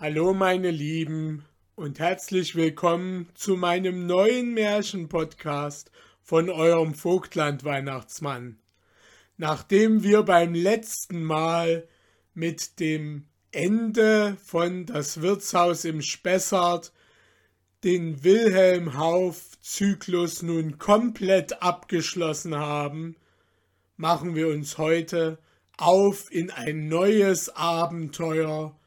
Hallo meine Lieben und herzlich willkommen zu meinem neuen Märchenpodcast von eurem Vogtland Weihnachtsmann. Nachdem wir beim letzten Mal mit dem Ende von Das Wirtshaus im Spessart den Wilhelm Hauf Zyklus nun komplett abgeschlossen haben, machen wir uns heute auf in ein neues Abenteuer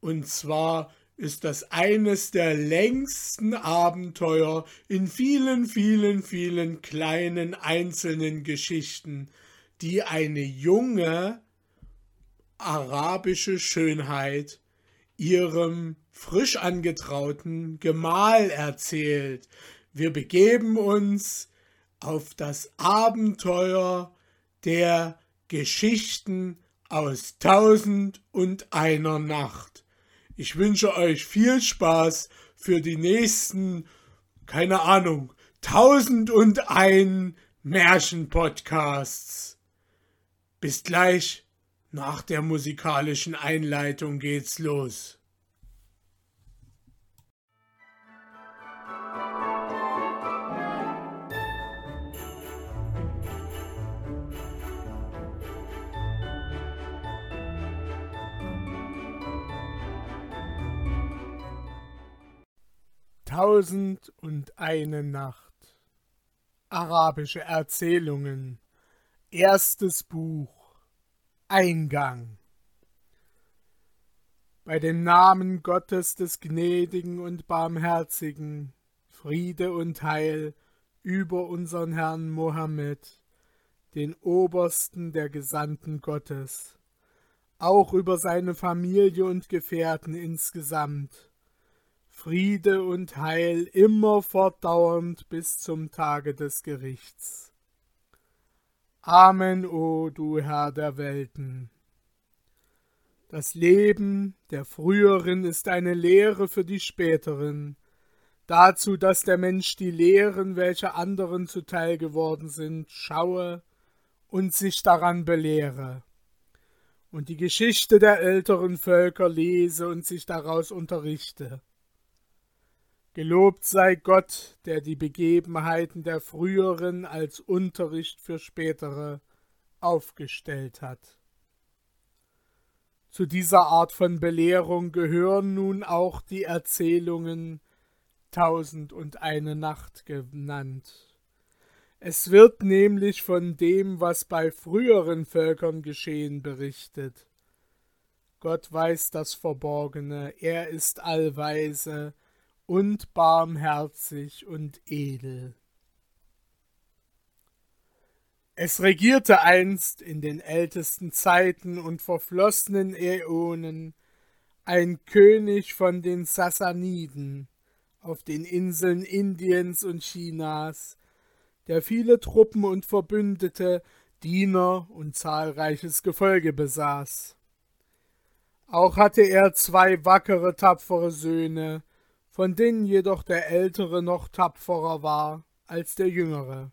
und zwar ist das eines der längsten Abenteuer in vielen, vielen, vielen kleinen einzelnen Geschichten, die eine junge arabische Schönheit ihrem frisch angetrauten Gemahl erzählt. Wir begeben uns auf das Abenteuer der Geschichten aus Tausend und einer Nacht. Ich wünsche euch viel Spaß für die nächsten, keine Ahnung, tausend und ein Märchenpodcasts. Bis gleich, nach der musikalischen Einleitung geht's los. Tausend und eine Nacht. Arabische Erzählungen. Erstes Buch. Eingang. Bei dem Namen Gottes des Gnädigen und Barmherzigen, Friede und Heil über unseren Herrn Mohammed, den Obersten der Gesandten Gottes, auch über seine Familie und Gefährten insgesamt, Friede und Heil immer fortdauernd bis zum Tage des Gerichts. Amen, o du Herr der Welten. Das Leben der früheren ist eine Lehre für die späteren, dazu, dass der Mensch die Lehren, welche anderen zuteil geworden sind, schaue und sich daran belehre, und die Geschichte der älteren Völker lese und sich daraus unterrichte. Gelobt sei Gott, der die Begebenheiten der früheren als Unterricht für spätere aufgestellt hat. Zu dieser Art von Belehrung gehören nun auch die Erzählungen Tausend und eine Nacht genannt. Es wird nämlich von dem, was bei früheren Völkern geschehen, berichtet. Gott weiß das Verborgene, er ist allweise, und barmherzig und edel. Es regierte einst in den ältesten Zeiten und verflossenen Äonen ein König von den Sassaniden auf den Inseln Indiens und Chinas, der viele Truppen und Verbündete, Diener und zahlreiches Gefolge besaß. Auch hatte er zwei wackere, tapfere Söhne, von denen jedoch der ältere noch tapferer war als der jüngere.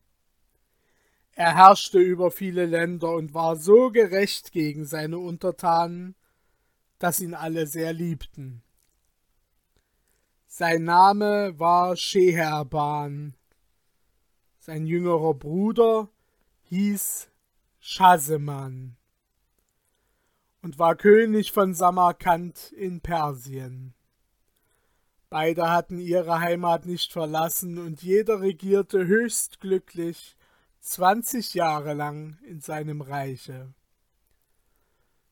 Er herrschte über viele Länder und war so gerecht gegen seine Untertanen, dass ihn alle sehr liebten. Sein Name war Scheherban. Sein jüngerer Bruder hieß Schahseman und war König von Samarkand in Persien. Beide hatten ihre Heimat nicht verlassen und jeder regierte höchst glücklich zwanzig Jahre lang in seinem Reiche.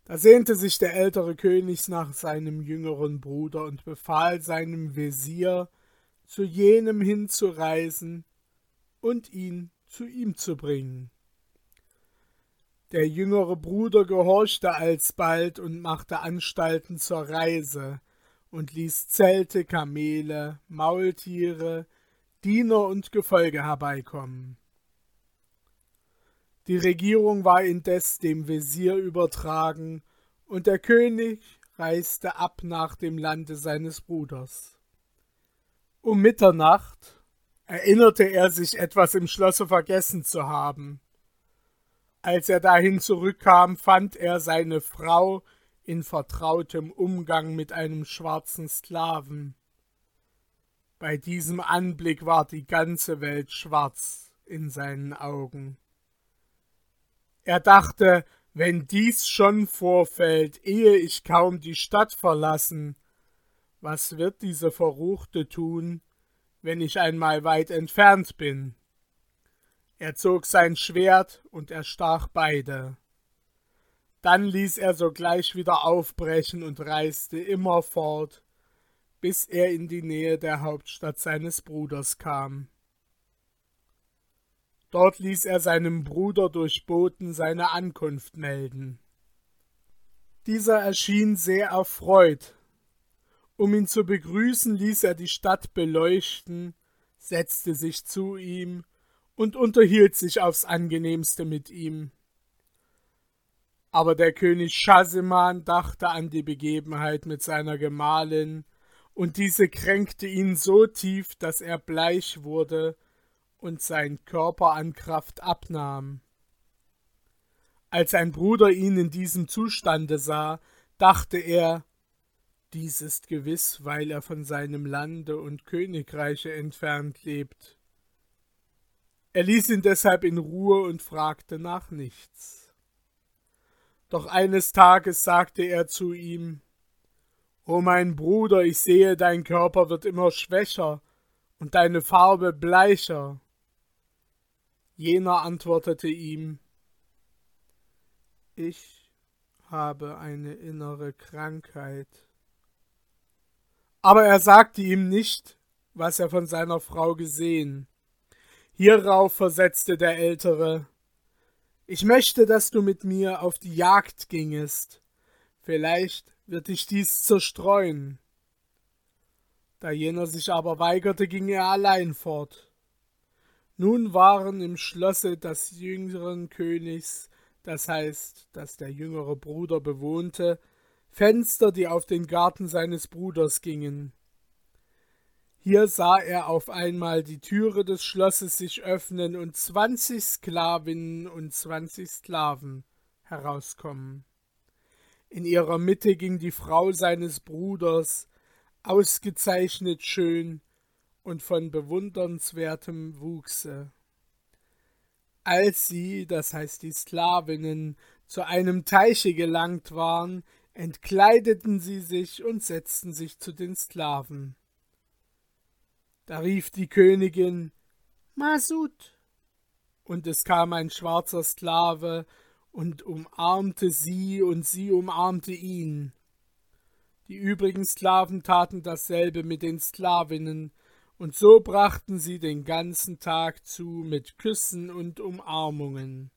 Da sehnte sich der ältere König nach seinem jüngeren Bruder und befahl seinem Wesir, zu jenem hinzureisen und ihn zu ihm zu bringen. Der jüngere Bruder gehorchte alsbald und machte Anstalten zur Reise, und ließ Zelte, Kamele, Maultiere, Diener und Gefolge herbeikommen. Die Regierung war indes dem Wesir übertragen, und der König reiste ab nach dem Lande seines Bruders. Um Mitternacht erinnerte er sich etwas im Schlosse vergessen zu haben. Als er dahin zurückkam, fand er seine Frau in vertrautem Umgang mit einem schwarzen Sklaven. Bei diesem Anblick war die ganze Welt schwarz in seinen Augen. Er dachte, wenn dies schon vorfällt, ehe ich kaum die Stadt verlassen, was wird diese Verruchte tun, wenn ich einmal weit entfernt bin? Er zog sein Schwert und erstach beide. Dann ließ er sogleich wieder aufbrechen und reiste immer fort, bis er in die Nähe der Hauptstadt seines Bruders kam. Dort ließ er seinem Bruder durch Boten seine Ankunft melden. Dieser erschien sehr erfreut. Um ihn zu begrüßen, ließ er die Stadt beleuchten, setzte sich zu ihm und unterhielt sich aufs angenehmste mit ihm. Aber der König Schahseman dachte an die Begebenheit mit seiner Gemahlin, und diese kränkte ihn so tief, dass er bleich wurde und sein Körper an Kraft abnahm. Als sein Bruder ihn in diesem Zustande sah, dachte er, dies ist gewiss, weil er von seinem Lande und Königreiche entfernt lebt. Er ließ ihn deshalb in Ruhe und fragte nach nichts. Doch eines Tages sagte er zu ihm O mein Bruder, ich sehe, dein Körper wird immer schwächer und deine Farbe bleicher. Jener antwortete ihm Ich habe eine innere Krankheit. Aber er sagte ihm nicht, was er von seiner Frau gesehen. Hierauf versetzte der Ältere Ich möchte, dass du mit mir auf die Jagd gingest. Vielleicht wird dich dies zerstreuen. Da jener sich aber weigerte, ging er allein fort. Nun waren im Schlosse des jüngeren Königs, das heißt, das der jüngere Bruder bewohnte, Fenster, die auf den Garten seines Bruders gingen. Hier sah er auf einmal die Türe des Schlosses sich öffnen und zwanzig Sklavinnen und zwanzig Sklaven herauskommen. In ihrer Mitte ging die Frau seines Bruders, ausgezeichnet schön, und von bewundernswertem Wuchse. Als sie, das heißt die Sklavinnen, zu einem Teiche gelangt waren, entkleideten sie sich und setzten sich zu den Sklaven. Da rief die Königin Masud, und es kam ein schwarzer Sklave und umarmte sie und sie umarmte ihn. Die übrigen Sklaven taten dasselbe mit den Sklavinnen, und so brachten sie den ganzen Tag zu mit Küssen und Umarmungen.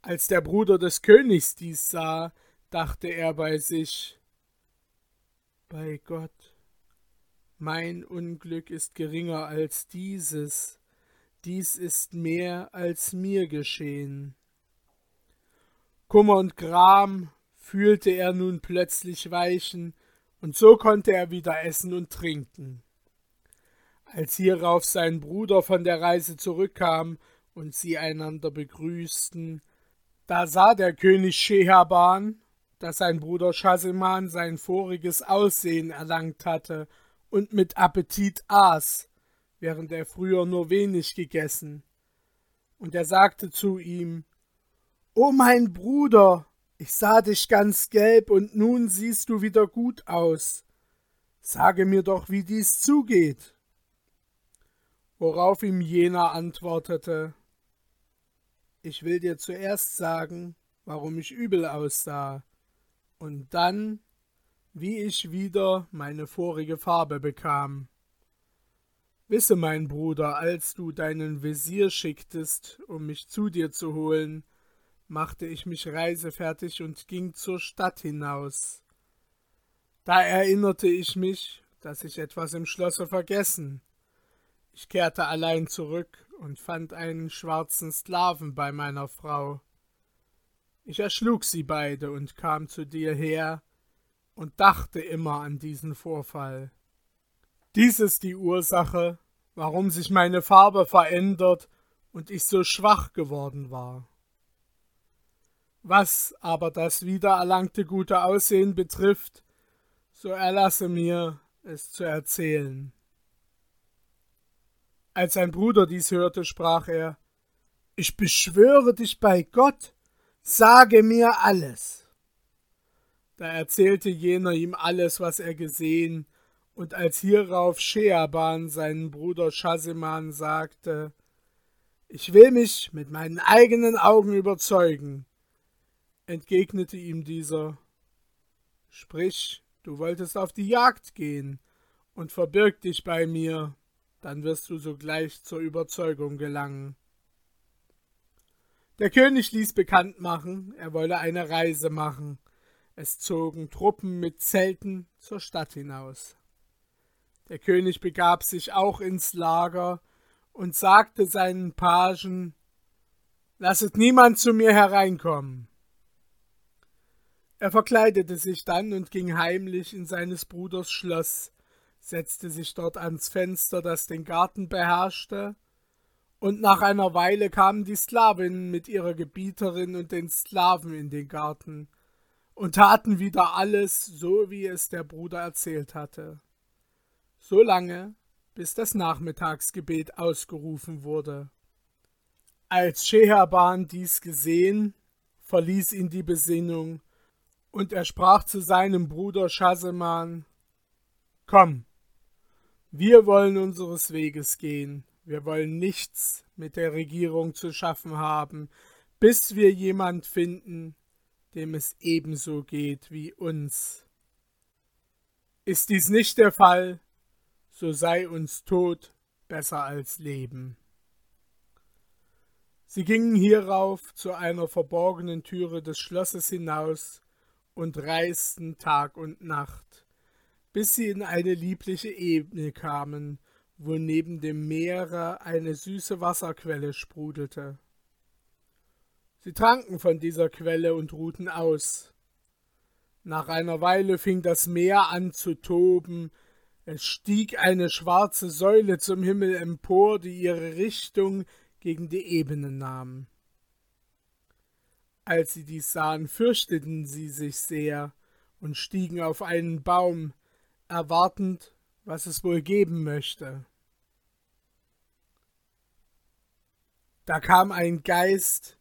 Als der Bruder des Königs dies sah, dachte er bei sich Bei Gott, mein Unglück ist geringer als dieses, dies ist mehr als mir geschehen. Kummer und Gram fühlte er nun plötzlich weichen, und so konnte er wieder essen und trinken. Als hierauf sein Bruder von der Reise zurückkam und sie einander begrüßten, da sah der König Scheherban, dass sein Bruder Schasiman sein voriges Aussehen erlangt hatte und mit Appetit aß, während er früher nur wenig gegessen. Und er sagte zu ihm, O mein Bruder, ich sah dich ganz gelb und nun siehst du wieder gut aus. Sage mir doch, wie dies zugeht worauf ihm jener antwortete Ich will dir zuerst sagen, warum ich übel aussah, und dann, wie ich wieder meine vorige Farbe bekam. Wisse, mein Bruder, als du deinen Visier schicktest, um mich zu dir zu holen, machte ich mich reisefertig und ging zur Stadt hinaus. Da erinnerte ich mich, dass ich etwas im Schlosse vergessen, ich kehrte allein zurück und fand einen schwarzen Sklaven bei meiner Frau. Ich erschlug sie beide und kam zu dir her und dachte immer an diesen Vorfall. Dies ist die Ursache, warum sich meine Farbe verändert und ich so schwach geworden war. Was aber das wiedererlangte gute Aussehen betrifft, so erlasse mir, es zu erzählen. Als sein Bruder dies hörte, sprach er Ich beschwöre dich bei Gott, sage mir alles. Da erzählte jener ihm alles, was er gesehen, und als hierauf Scheaban seinen Bruder Schasiman sagte, ich will mich mit meinen eigenen Augen überzeugen, entgegnete ihm dieser, sprich, du wolltest auf die Jagd gehen und verbirg dich bei mir, dann wirst du sogleich zur Überzeugung gelangen. Der König ließ bekannt machen, er wolle eine Reise machen. Es zogen Truppen mit Zelten zur Stadt hinaus. Der König begab sich auch ins Lager und sagte seinen Pagen Lasset niemand zu mir hereinkommen. Er verkleidete sich dann und ging heimlich in seines Bruders Schloss, setzte sich dort ans Fenster, das den Garten beherrschte, und nach einer Weile kamen die Sklavinnen mit ihrer Gebieterin und den Sklaven in den Garten und taten wieder alles, so wie es der Bruder erzählt hatte. So lange, bis das Nachmittagsgebet ausgerufen wurde. Als Scheherban dies gesehen, verließ ihn die Besinnung, und er sprach zu seinem Bruder Schaseman, Komm, wir wollen unseres Weges gehen, wir wollen nichts mit der Regierung zu schaffen haben, bis wir jemand finden, dem es ebenso geht wie uns. Ist dies nicht der Fall, so sei uns Tod besser als Leben. Sie gingen hierauf zu einer verborgenen Türe des Schlosses hinaus und reisten Tag und Nacht, bis sie in eine liebliche Ebene kamen, wo neben dem Meere eine süße Wasserquelle sprudelte. Sie tranken von dieser Quelle und ruhten aus. Nach einer Weile fing das Meer an zu toben, es stieg eine schwarze Säule zum Himmel empor, die ihre Richtung gegen die Ebene nahm. Als sie dies sahen, fürchteten sie sich sehr und stiegen auf einen Baum, erwartend, was es wohl geben möchte. Da kam ein Geist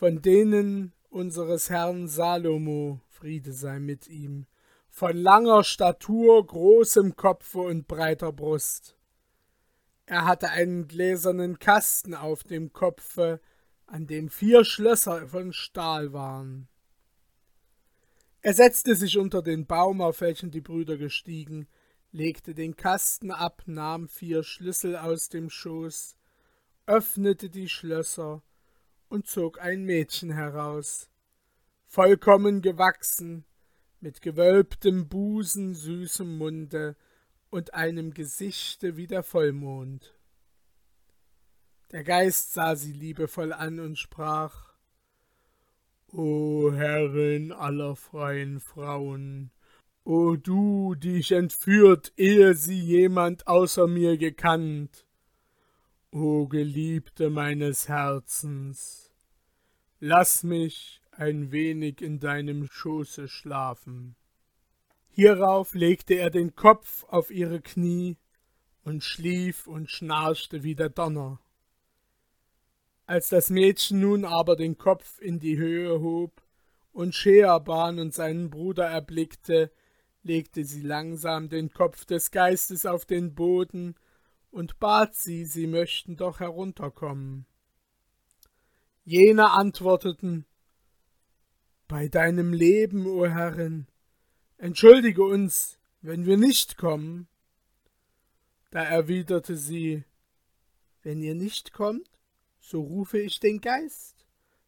von denen unseres Herrn Salomo, Friede sei mit ihm, von langer Statur, großem Kopfe und breiter Brust. Er hatte einen gläsernen Kasten auf dem Kopfe, an dem vier Schlösser von Stahl waren. Er setzte sich unter den Baum, auf welchen die Brüder gestiegen, legte den Kasten ab, nahm vier Schlüssel aus dem Schoß, öffnete die Schlösser und zog ein Mädchen heraus, vollkommen gewachsen, mit gewölbtem Busen, süßem Munde und einem Gesichte wie der Vollmond. Der Geist sah sie liebevoll an und sprach O Herrin aller freien Frauen, o du, die ich entführt, ehe sie jemand außer mir gekannt, o Geliebte meines Herzens, lass mich ein wenig in deinem Schoße schlafen. Hierauf legte er den Kopf auf ihre Knie und schlief und schnarchte wie der Donner. Als das Mädchen nun aber den Kopf in die Höhe hob und Scheerban und seinen Bruder erblickte, legte sie langsam den Kopf des Geistes auf den Boden und bat sie, sie möchten doch herunterkommen. Jene antworteten bei deinem Leben, o Herrin, entschuldige uns, wenn wir nicht kommen. Da erwiderte sie, wenn ihr nicht kommt, so rufe ich den Geist,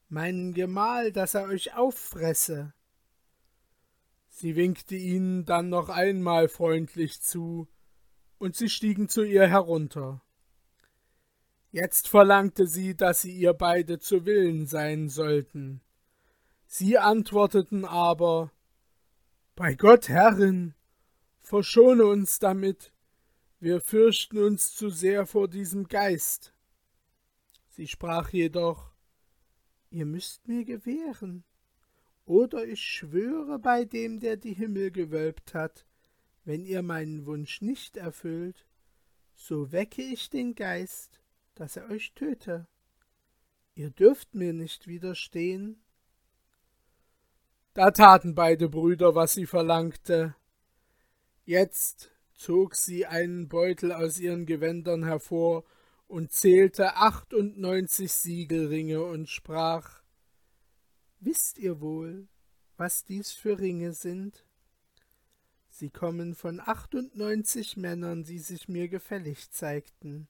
meinen Gemahl, dass er euch auffresse. Sie winkte ihnen dann noch einmal freundlich zu, und sie stiegen zu ihr herunter. Jetzt verlangte sie, dass sie ihr beide zu Willen sein sollten. Sie antworteten aber Bei Gott, Herrin, verschone uns damit, wir fürchten uns zu sehr vor diesem Geist. Sie sprach jedoch Ihr müsst mir gewähren, oder ich schwöre bei dem, der die Himmel gewölbt hat, wenn ihr meinen Wunsch nicht erfüllt, so wecke ich den Geist, dass er euch töte. Ihr dürft mir nicht widerstehen. Da taten beide Brüder, was sie verlangte. Jetzt zog sie einen Beutel aus ihren Gewändern hervor und zählte achtundneunzig Siegelringe und sprach Wisst ihr wohl, was dies für Ringe sind? Sie kommen von achtundneunzig Männern, die sich mir gefällig zeigten.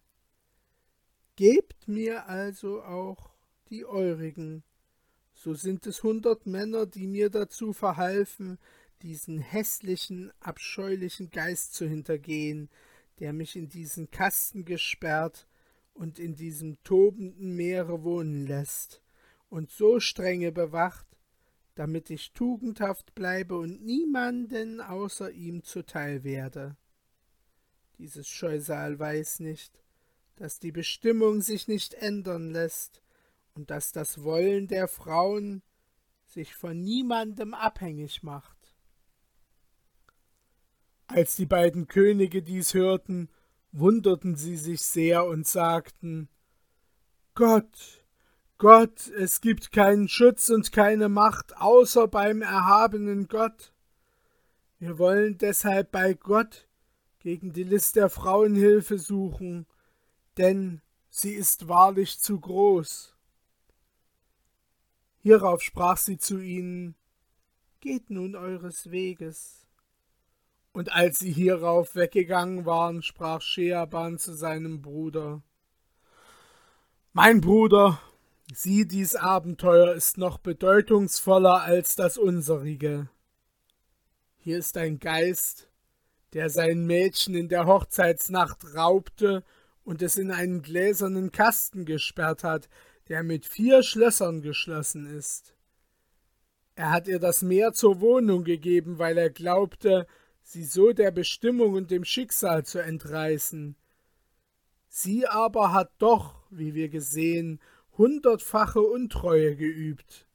Gebt mir also auch die eurigen, so sind es hundert Männer, die mir dazu verhalfen, diesen hässlichen, abscheulichen Geist zu hintergehen, der mich in diesen Kasten gesperrt und in diesem tobenden Meere wohnen lässt und so strenge bewacht, damit ich tugendhaft bleibe und niemanden außer ihm zuteil werde. Dieses Scheusal weiß nicht, dass die Bestimmung sich nicht ändern lässt und dass das Wollen der Frauen sich von niemandem abhängig macht. Als die beiden Könige dies hörten, wunderten sie sich sehr und sagten Gott, Gott, es gibt keinen Schutz und keine Macht außer beim erhabenen Gott. Wir wollen deshalb bei Gott gegen die List der Frauen Hilfe suchen, denn sie ist wahrlich zu groß. Hierauf sprach sie zu ihnen Geht nun eures Weges. Und als sie hierauf weggegangen waren, sprach Scheaban zu seinem Bruder Mein Bruder, sieh, dies Abenteuer ist noch bedeutungsvoller als das unserige. Hier ist ein Geist, der sein Mädchen in der Hochzeitsnacht raubte und es in einen gläsernen Kasten gesperrt hat, der mit vier Schlössern geschlossen ist. Er hat ihr das Meer zur Wohnung gegeben, weil er glaubte, sie so der Bestimmung und dem Schicksal zu entreißen. Sie aber hat doch, wie wir gesehen, hundertfache Untreue geübt.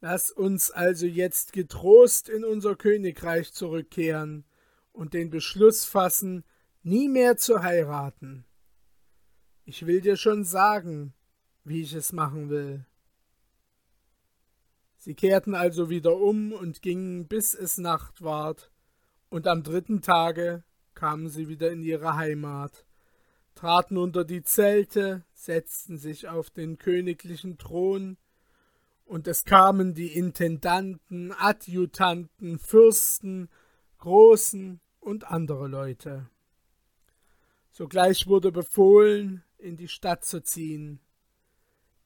Lass uns also jetzt getrost in unser Königreich zurückkehren und den Beschluss fassen, nie mehr zu heiraten. Ich will dir schon sagen, wie ich es machen will. Sie kehrten also wieder um und gingen, bis es Nacht ward, und am dritten Tage kamen sie wieder in ihre Heimat, traten unter die Zelte, setzten sich auf den königlichen Thron, und es kamen die Intendanten, Adjutanten, Fürsten, Großen und andere Leute. Sogleich wurde befohlen, in die Stadt zu ziehen.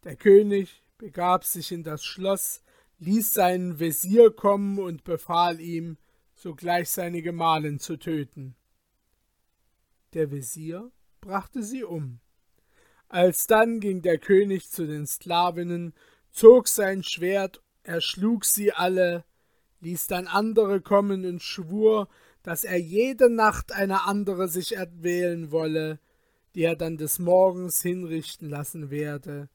Der König begab sich in das Schloss, ließ seinen Wesir kommen und befahl ihm, sogleich seine Gemahlin zu töten. Der Wesir brachte sie um. Alsdann ging der König zu den Sklavinnen, zog sein Schwert, erschlug sie alle, ließ dann andere kommen und schwur, dass er jede Nacht eine andere sich erwählen wolle, die er dann des Morgens hinrichten lassen werde,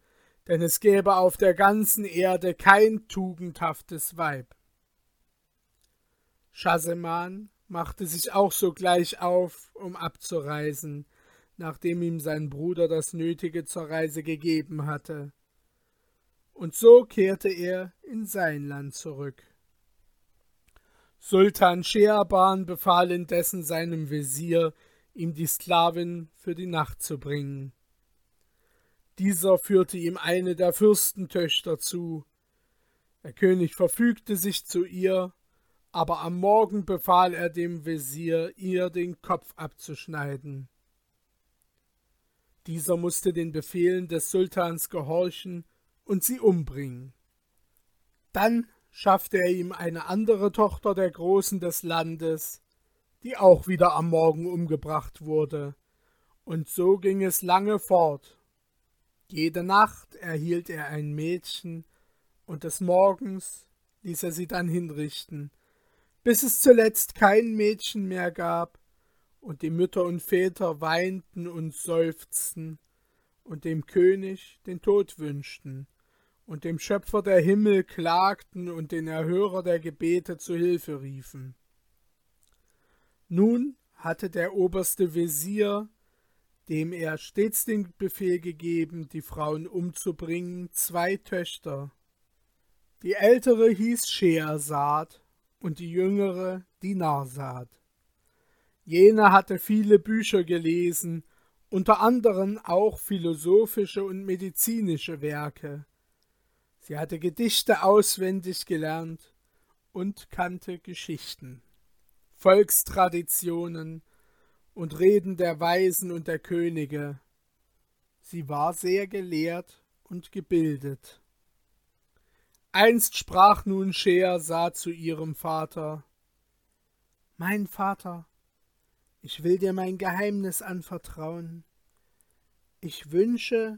denn es gäbe auf der ganzen Erde kein tugendhaftes Weib. Schahseman machte sich auch sogleich auf, um abzureisen, nachdem ihm sein Bruder das Nötige zur Reise gegeben hatte. Und so kehrte er in sein Land zurück. Sultan Scheerban befahl indessen seinem Wesir, ihm die Sklavin für die Nacht zu bringen. Dieser führte ihm eine der Fürstentöchter zu. Der König verfügte sich zu ihr aber am Morgen befahl er dem Wesir, ihr den Kopf abzuschneiden. Dieser musste den Befehlen des Sultans gehorchen und sie umbringen. Dann schaffte er ihm eine andere Tochter der Großen des Landes, die auch wieder am Morgen umgebracht wurde, und so ging es lange fort. Jede Nacht erhielt er ein Mädchen, und des Morgens ließ er sie dann hinrichten, bis es zuletzt kein Mädchen mehr gab, und die Mütter und Väter weinten und seufzten und dem König den Tod wünschten, und dem Schöpfer der Himmel klagten und den Erhörer der Gebete zu Hilfe riefen. Nun hatte der oberste Wesir, dem er stets den Befehl gegeben, die Frauen umzubringen, zwei Töchter. Die ältere hieß Scheersad und die jüngere Dinarsad. Jene hatte viele Bücher gelesen, unter anderem auch philosophische und medizinische Werke. Sie hatte Gedichte auswendig gelernt und kannte Geschichten, Volkstraditionen und Reden der Weisen und der Könige. Sie war sehr gelehrt und gebildet. Einst sprach nun Schehersad zu ihrem Vater Mein Vater, ich will dir mein Geheimnis anvertrauen. Ich wünsche,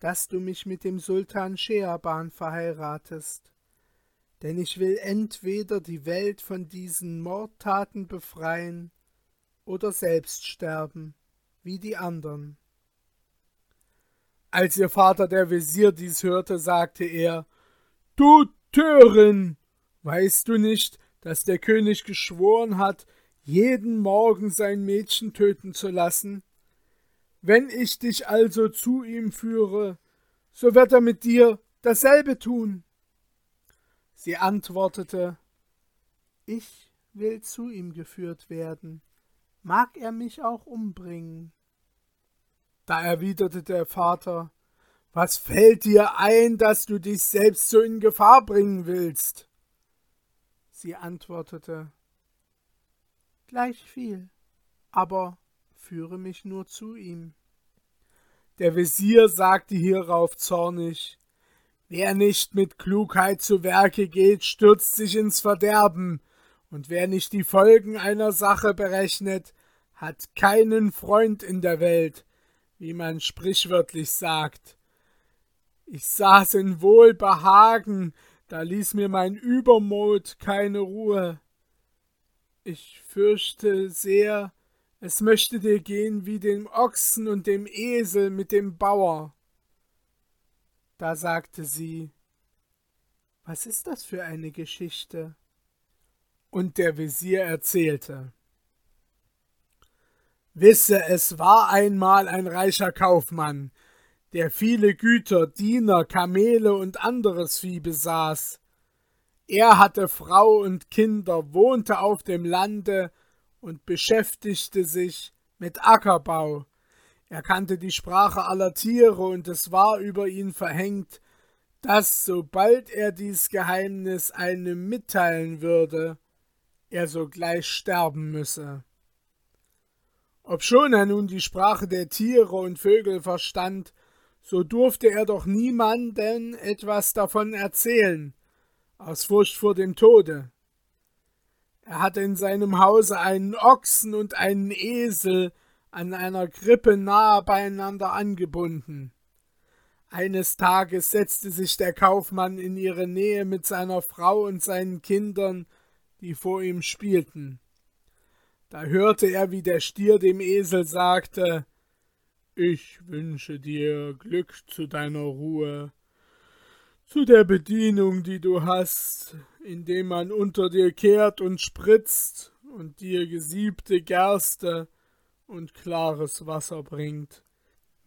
dass du mich mit dem Sultan Scheerban verheiratest, denn ich will entweder die Welt von diesen Mordtaten befreien oder selbst sterben, wie die anderen. Als ihr Vater der Wesir dies hörte, sagte er Du Törin, weißt du nicht, dass der König geschworen hat, jeden Morgen sein Mädchen töten zu lassen? Wenn ich dich also zu ihm führe, so wird er mit dir dasselbe tun. Sie antwortete Ich will zu ihm geführt werden, mag er mich auch umbringen. Da erwiderte der Vater Was fällt dir ein, dass du dich selbst so in Gefahr bringen willst? Sie antwortete Gleich viel, aber führe mich nur zu ihm. Der Wesir sagte hierauf zornig Wer nicht mit Klugheit zu Werke geht, stürzt sich ins Verderben, und wer nicht die Folgen einer Sache berechnet, hat keinen Freund in der Welt, wie man sprichwörtlich sagt. Ich saß in Wohlbehagen, da ließ mir mein Übermut keine Ruhe. Ich fürchte sehr, es möchte dir gehen wie dem Ochsen und dem Esel mit dem Bauer. Da sagte sie, Was ist das für eine Geschichte? Und der Wesir erzählte, Wisse, es war einmal ein reicher Kaufmann, der viele Güter, Diener, Kamele und anderes Vieh besaß. Er hatte Frau und Kinder, wohnte auf dem Lande und beschäftigte sich mit Ackerbau. Er kannte die Sprache aller Tiere und es war über ihn verhängt, dass sobald er dies Geheimnis einem mitteilen würde, er sogleich sterben müsse. Obschon er nun die Sprache der Tiere und Vögel verstand, so durfte er doch niemanden etwas davon erzählen, aus Furcht vor dem Tode. Er hatte in seinem Hause einen Ochsen und einen Esel an einer Krippe nahe beieinander angebunden. Eines Tages setzte sich der Kaufmann in ihre Nähe mit seiner Frau und seinen Kindern, die vor ihm spielten. Da hörte er, wie der Stier dem Esel sagte Ich wünsche dir Glück zu deiner Ruhe zu der Bedienung, die du hast, indem man unter dir kehrt und spritzt und dir gesiebte Gerste und klares Wasser bringt,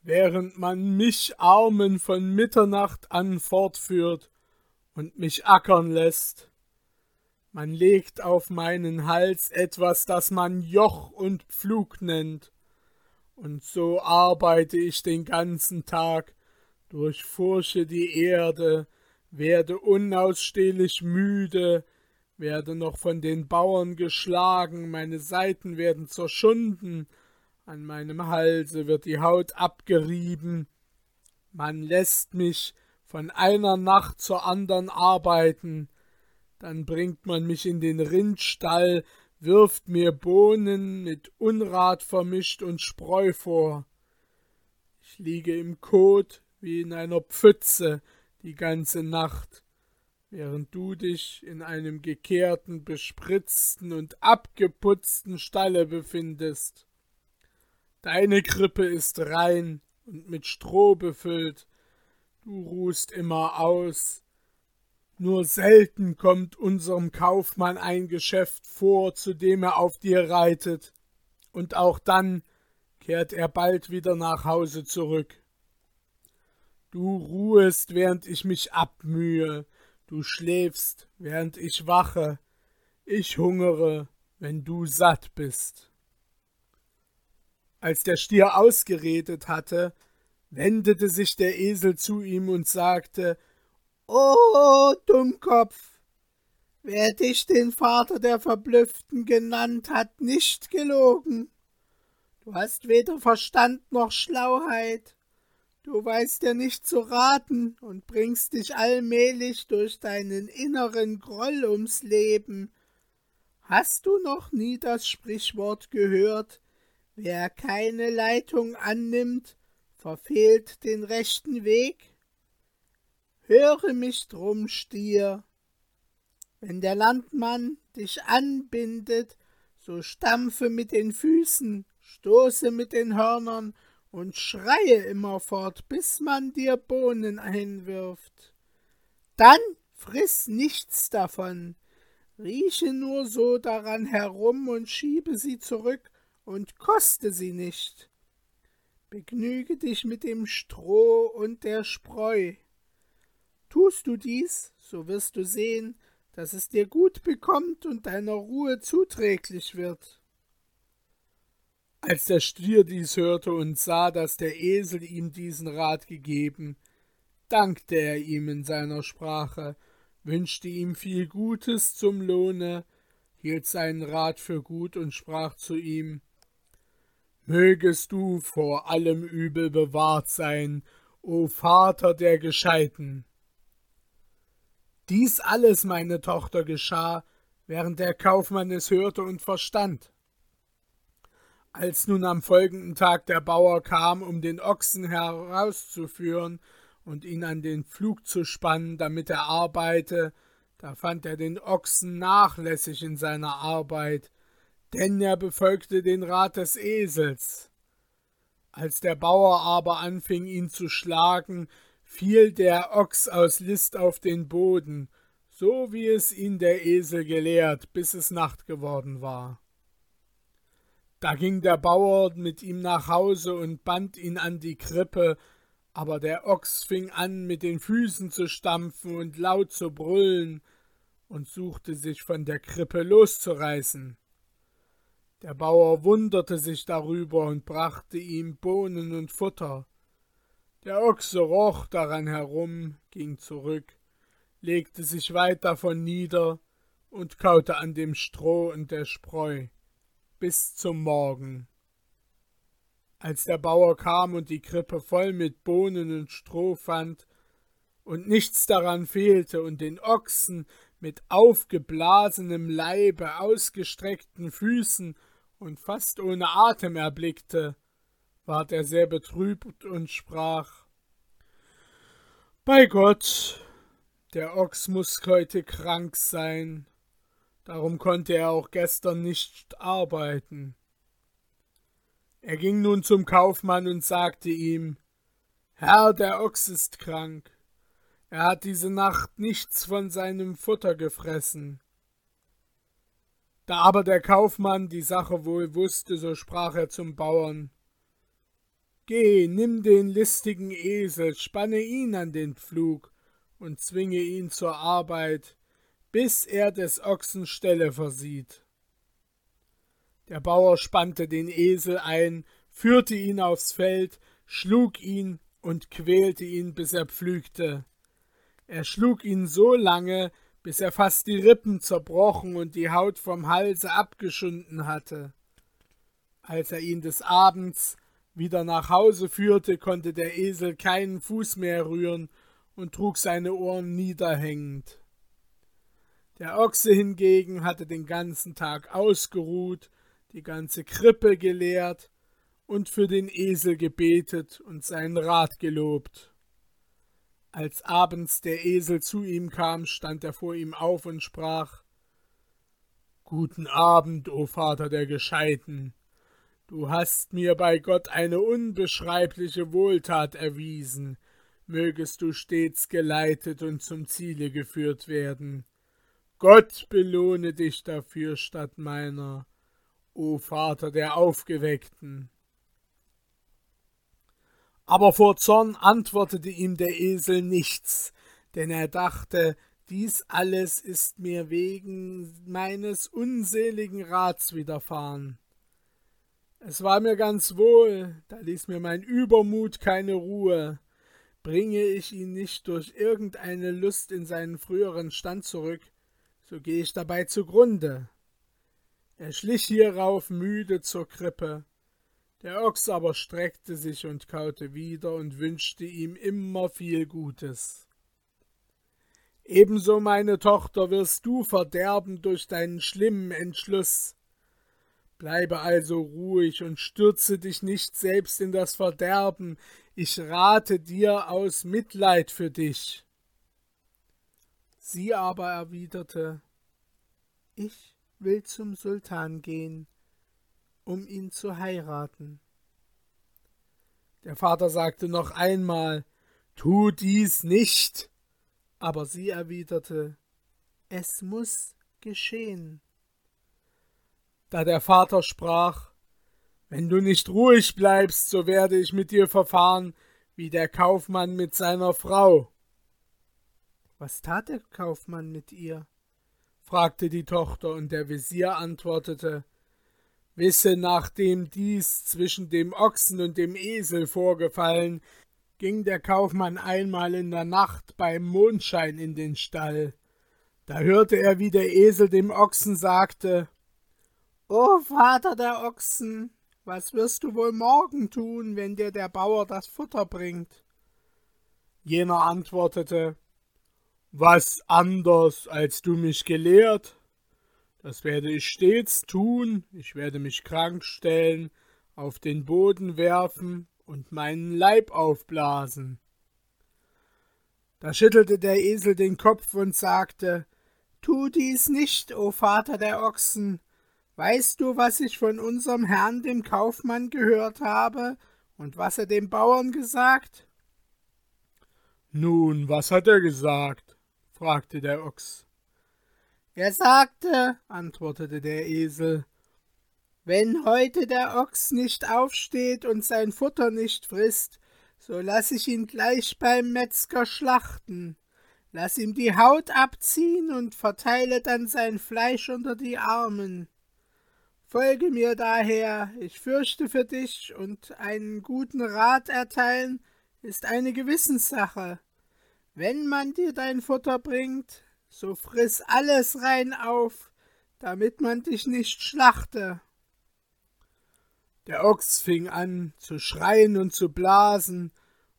während man mich Armen von Mitternacht an fortführt und mich ackern lässt. Man legt auf meinen Hals etwas, das man Joch und Pflug nennt, und so arbeite ich den ganzen Tag, durchforsche die Erde, werde unausstehlich müde, werde noch von den Bauern geschlagen, meine Seiten werden zerschunden, an meinem Halse wird die Haut abgerieben, man lässt mich von einer Nacht zur andern arbeiten, dann bringt man mich in den Rindstall, wirft mir Bohnen mit Unrat vermischt und Spreu vor. Ich liege im Kot wie in einer Pfütze, die ganze Nacht, während du dich in einem gekehrten, bespritzten und abgeputzten Stalle befindest. Deine Krippe ist rein und mit Stroh befüllt, Du ruhst immer aus. Nur selten kommt unserem Kaufmann ein Geschäft vor, zu dem er auf dir reitet, und auch dann kehrt er bald wieder nach Hause zurück. Du ruhest, während ich mich abmühe, du schläfst, während ich wache, ich hungere, wenn du satt bist. Als der Stier ausgeredet hatte, wendete sich der Esel zu ihm und sagte O Dummkopf, wer dich den Vater der Verblüfften genannt hat, nicht gelogen. Du hast weder Verstand noch Schlauheit. Du weißt ja nicht zu raten und bringst dich allmählich durch deinen inneren Groll ums Leben. Hast du noch nie das Sprichwort gehört, wer keine Leitung annimmt, verfehlt den rechten Weg? Höre mich drum, Stier. Wenn der Landmann dich anbindet, so stampfe mit den Füßen, stoße mit den Hörnern und schreie immerfort, bis man dir Bohnen einwirft. Dann friss nichts davon, rieche nur so daran herum und schiebe sie zurück und koste sie nicht. Begnüge dich mit dem Stroh und der Spreu. Tust du dies, so wirst du sehen, dass es dir gut bekommt und deiner Ruhe zuträglich wird. Als der Stier dies hörte und sah, dass der Esel ihm diesen Rat gegeben, dankte er ihm in seiner Sprache, wünschte ihm viel Gutes zum Lohne, hielt seinen Rat für gut und sprach zu ihm Mögest du vor allem Übel bewahrt sein, o Vater der Gescheiten. Dies alles, meine Tochter, geschah, während der Kaufmann es hörte und verstand. Als nun am folgenden Tag der Bauer kam, um den Ochsen herauszuführen und ihn an den Pflug zu spannen, damit er arbeite, da fand er den Ochsen nachlässig in seiner Arbeit, denn er befolgte den Rat des Esels. Als der Bauer aber anfing, ihn zu schlagen, fiel der Ochs aus List auf den Boden, so wie es ihn der Esel gelehrt, bis es Nacht geworden war. Da ging der Bauer mit ihm nach Hause und band ihn an die Krippe, aber der Ochs fing an, mit den Füßen zu stampfen und laut zu brüllen und suchte sich von der Krippe loszureißen. Der Bauer wunderte sich darüber und brachte ihm Bohnen und Futter. Der Ochse roch daran herum, ging zurück, legte sich weit davon nieder und kaute an dem Stroh und der Spreu bis zum Morgen. Als der Bauer kam und die Krippe voll mit Bohnen und Stroh fand und nichts daran fehlte und den Ochsen mit aufgeblasenem Leibe, ausgestreckten Füßen und fast ohne Atem erblickte, ward er sehr betrübt und sprach Bei Gott, der Ochs muss heute krank sein, Darum konnte er auch gestern nicht arbeiten. Er ging nun zum Kaufmann und sagte ihm Herr, der Ochs ist krank. Er hat diese Nacht nichts von seinem Futter gefressen. Da aber der Kaufmann die Sache wohl wusste, so sprach er zum Bauern Geh, nimm den listigen Esel, spanne ihn an den Pflug und zwinge ihn zur Arbeit, bis er des Ochsen Stelle versieht. Der Bauer spannte den Esel ein, führte ihn aufs Feld, schlug ihn und quälte ihn, bis er pflügte. Er schlug ihn so lange, bis er fast die Rippen zerbrochen und die Haut vom Halse abgeschunden hatte. Als er ihn des Abends wieder nach Hause führte, konnte der Esel keinen Fuß mehr rühren und trug seine Ohren niederhängend. Der Ochse hingegen hatte den ganzen Tag ausgeruht, die ganze Krippe geleert und für den Esel gebetet und seinen Rat gelobt. Als abends der Esel zu ihm kam, stand er vor ihm auf und sprach Guten Abend, o Vater der Gescheiten. Du hast mir bei Gott eine unbeschreibliche Wohltat erwiesen. mögest du stets geleitet und zum Ziele geführt werden. Gott belohne dich dafür statt meiner, o Vater der Aufgeweckten. Aber vor Zorn antwortete ihm der Esel nichts, denn er dachte, dies alles ist mir wegen meines unseligen Rats widerfahren. Es war mir ganz wohl, da ließ mir mein Übermut keine Ruhe. Bringe ich ihn nicht durch irgendeine Lust in seinen früheren Stand zurück, so gehe ich dabei zugrunde. Er schlich hierauf müde zur Krippe. Der Ochs aber streckte sich und kaute wieder und wünschte ihm immer viel Gutes. Ebenso, meine Tochter, wirst du verderben durch deinen schlimmen Entschluss. Bleibe also ruhig und stürze dich nicht selbst in das Verderben, ich rate dir aus Mitleid für dich. Sie aber erwiderte Ich will zum Sultan gehen, um ihn zu heiraten. Der Vater sagte noch einmal Tu dies nicht, aber sie erwiderte Es muss geschehen. Da der Vater sprach Wenn du nicht ruhig bleibst, so werde ich mit dir verfahren, wie der Kaufmann mit seiner Frau. Was tat der Kaufmann mit ihr? fragte die Tochter, und der Wesir antwortete Wisse, nachdem dies zwischen dem Ochsen und dem Esel vorgefallen, ging der Kaufmann einmal in der Nacht beim Mondschein in den Stall. Da hörte er, wie der Esel dem Ochsen sagte O Vater der Ochsen, was wirst du wohl morgen tun, wenn dir der Bauer das Futter bringt? Jener antwortete Was anders, als du mich gelehrt? Das werde ich stets tun, ich werde mich krank stellen, auf den Boden werfen und meinen Leib aufblasen. Da schüttelte der Esel den Kopf und sagte Tu dies nicht, o Vater der Ochsen, Weißt du, was ich von unserem Herrn dem Kaufmann gehört habe und was er dem Bauern gesagt? Nun, was hat er gesagt? Fragte der Ochs. Er sagte, antwortete der Esel, wenn heute der Ochs nicht aufsteht und sein Futter nicht frisst, so lass ich ihn gleich beim Metzger schlachten. Lass ihm die Haut abziehen und verteile dann sein Fleisch unter die Armen. Folge mir daher, ich fürchte für dich, und einen guten Rat erteilen ist eine Gewissenssache. Wenn man dir dein Futter bringt, so friss alles rein auf, damit man dich nicht schlachte. Der Ochs fing an zu schreien und zu blasen,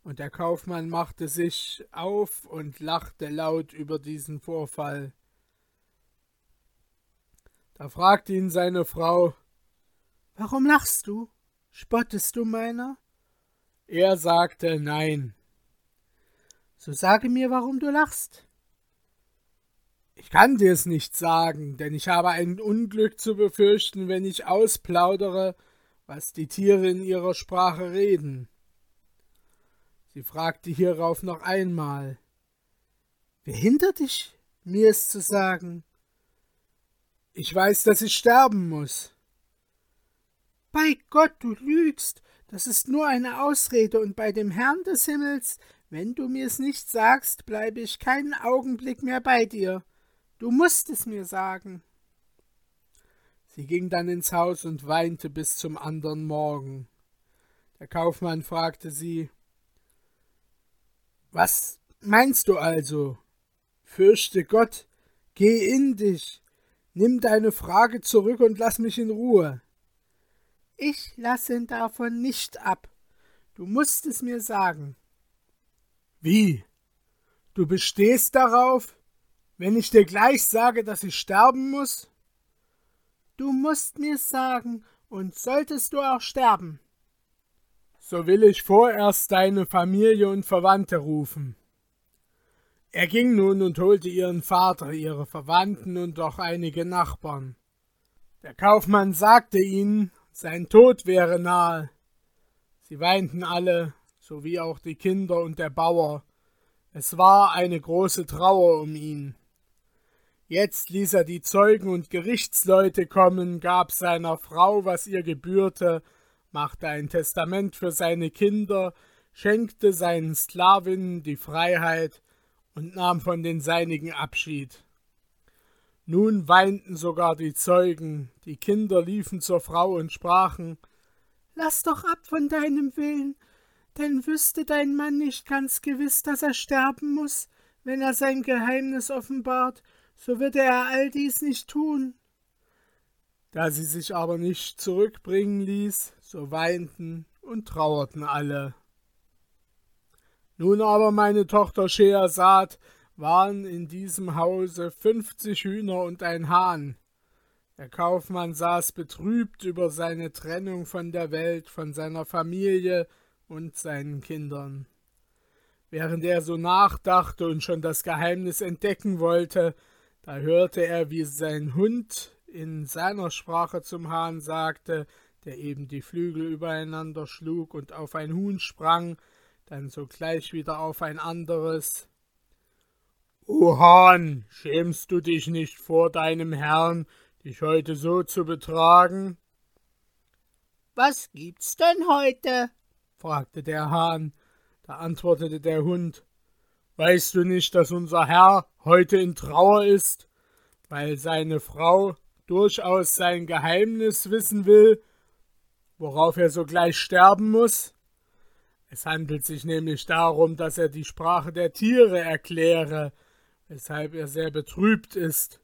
und der Kaufmann machte sich auf und lachte laut über diesen Vorfall. Da fragte ihn seine Frau Warum lachst du? Spottest du meiner? Er sagte Nein. So sage mir, warum du lachst. Ich kann dir's nicht sagen, denn ich habe ein Unglück zu befürchten, wenn ich ausplaudere, was die Tiere in ihrer Sprache reden. Sie fragte hierauf noch einmal Wer hindert dich, mir es zu sagen? Ich weiß, dass ich sterben muss. Bei Gott, du lügst. Das ist nur eine Ausrede, und bei dem Herrn des Himmels, wenn du mir's nicht sagst, bleibe ich keinen Augenblick mehr bei dir. Du musst es mir sagen. Sie ging dann ins Haus und weinte bis zum andern Morgen. Der Kaufmann fragte sie Was meinst du also? Fürchte Gott, geh in dich, Nimm deine Frage zurück und lass mich in Ruhe. Ich lasse davon nicht ab. Du musst es mir sagen. Wie? Du bestehst darauf, wenn ich dir gleich sage, dass ich sterben muss? Du musst mir's sagen, und solltest du auch sterben. So will ich vorerst deine Familie und Verwandte rufen. Er ging nun und holte ihren Vater, ihre Verwandten und auch einige Nachbarn. Der Kaufmann sagte ihnen, sein Tod wäre nahe. Sie weinten alle, sowie auch die Kinder und der Bauer. Es war eine große Trauer um ihn. Jetzt ließ er die Zeugen und Gerichtsleute kommen, gab seiner Frau, was ihr gebührte, machte ein Testament für seine Kinder, schenkte seinen Sklavinnen die Freiheit und nahm von den Seinigen Abschied. Nun weinten sogar die Zeugen, die Kinder liefen zur Frau und sprachen Lass doch ab von deinem Willen, denn wüsste dein Mann nicht ganz gewiss, dass er sterben muss, wenn er sein Geheimnis offenbart, so würde er all dies nicht tun. Da sie sich aber nicht zurückbringen ließ, so weinten und trauerten alle. Nun aber, meine Tochter Schehersad, waren in diesem Hause fünfzig Hühner und ein Hahn. Der Kaufmann saß betrübt über seine Trennung von der Welt, von seiner Familie und seinen Kindern. Während er so nachdachte und schon das Geheimnis entdecken wollte, da hörte er, wie sein Hund in seiner Sprache zum Hahn sagte, der eben die Flügel übereinander schlug und auf ein Huhn sprang, dann sogleich wieder auf ein anderes. O Hahn, schämst du dich nicht vor deinem Herrn, dich heute so zu betragen? Was gibt's denn heute? Fragte der Hahn. Da antwortete der Hund. Weißt du nicht, dass unser Herr heute in Trauer ist, weil seine Frau durchaus sein Geheimnis wissen will, worauf er sogleich sterben muss? Es handelt sich nämlich darum, dass er die Sprache der Tiere erkläre, weshalb er sehr betrübt ist,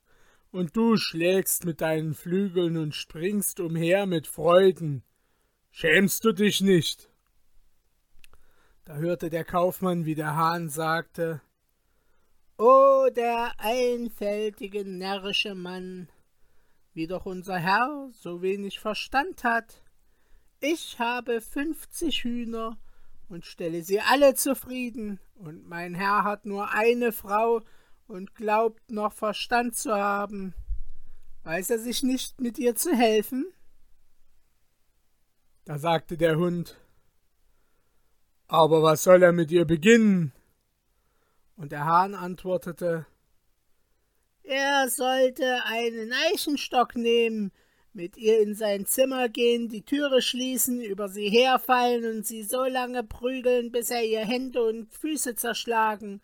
und du schlägst mit deinen Flügeln und springst umher mit Freuden. Schämst du dich nicht? Da hörte der Kaufmann, wie der Hahn sagte O der einfältige, närrische Mann, wie doch unser Herr so wenig Verstand hat. Ich habe fünfzig Hühner und stelle sie alle zufrieden, und mein Herr hat nur eine Frau, und glaubt noch Verstand zu haben. Weiß er sich nicht, mit ihr zu helfen? Da sagte der Hund, aber was soll er mit ihr beginnen? Und der Hahn antwortete, er sollte einen Eichenstock nehmen, mit ihr in sein Zimmer gehen, die Türe schließen, über sie herfallen und sie so lange prügeln, bis er ihr Hände und Füße zerschlagen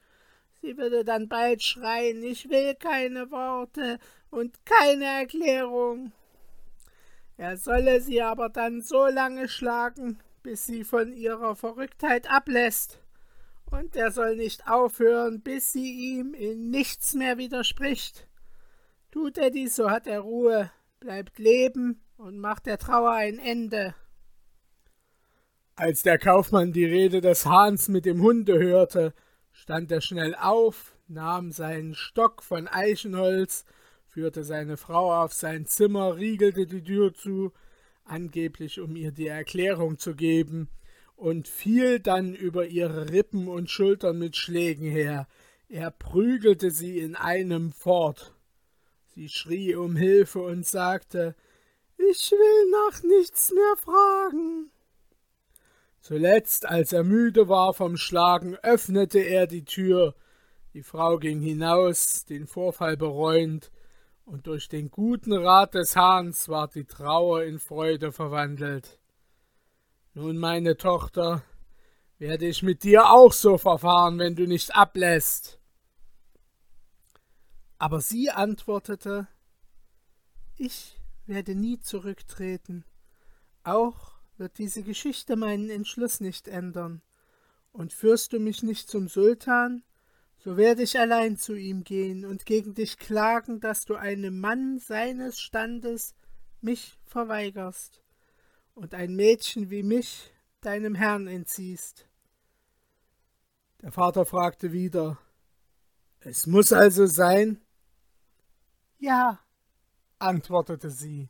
Sie würde dann bald schreien, ich will keine Worte und keine Erklärung. Er solle sie aber dann so lange schlagen, bis sie von ihrer Verrücktheit ablässt, und er soll nicht aufhören, bis sie ihm in nichts mehr widerspricht. Tut er dies, so hat er Ruhe, bleibt leben und macht der Trauer ein Ende. Als der Kaufmann die Rede des Hahns mit dem Hunde hörte, stand er schnell auf, nahm seinen Stock von Eichenholz, führte seine Frau auf sein Zimmer, riegelte die Tür zu, angeblich um ihr die Erklärung zu geben, und fiel dann über ihre Rippen und Schultern mit Schlägen her. Er prügelte sie in einem fort. Sie schrie um Hilfe und sagte Ich will nach nichts mehr fragen. Zuletzt, als er müde war vom Schlagen, öffnete er die Tür. Die Frau ging hinaus, den Vorfall bereuend, und durch den guten Rat des Hahns ward die Trauer in Freude verwandelt. Nun, meine Tochter, werde ich mit dir auch so verfahren, wenn du nicht ablässt. Aber sie antwortete Ich werde nie zurücktreten, auch wird diese Geschichte meinen Entschluss nicht ändern. Und führst du mich nicht zum Sultan, so werde ich allein zu ihm gehen und gegen dich klagen, dass du einem Mann seines Standes mich verweigerst und ein Mädchen wie mich deinem Herrn entziehst. Der Vater fragte wieder Es muss also sein? Ja, antwortete sie.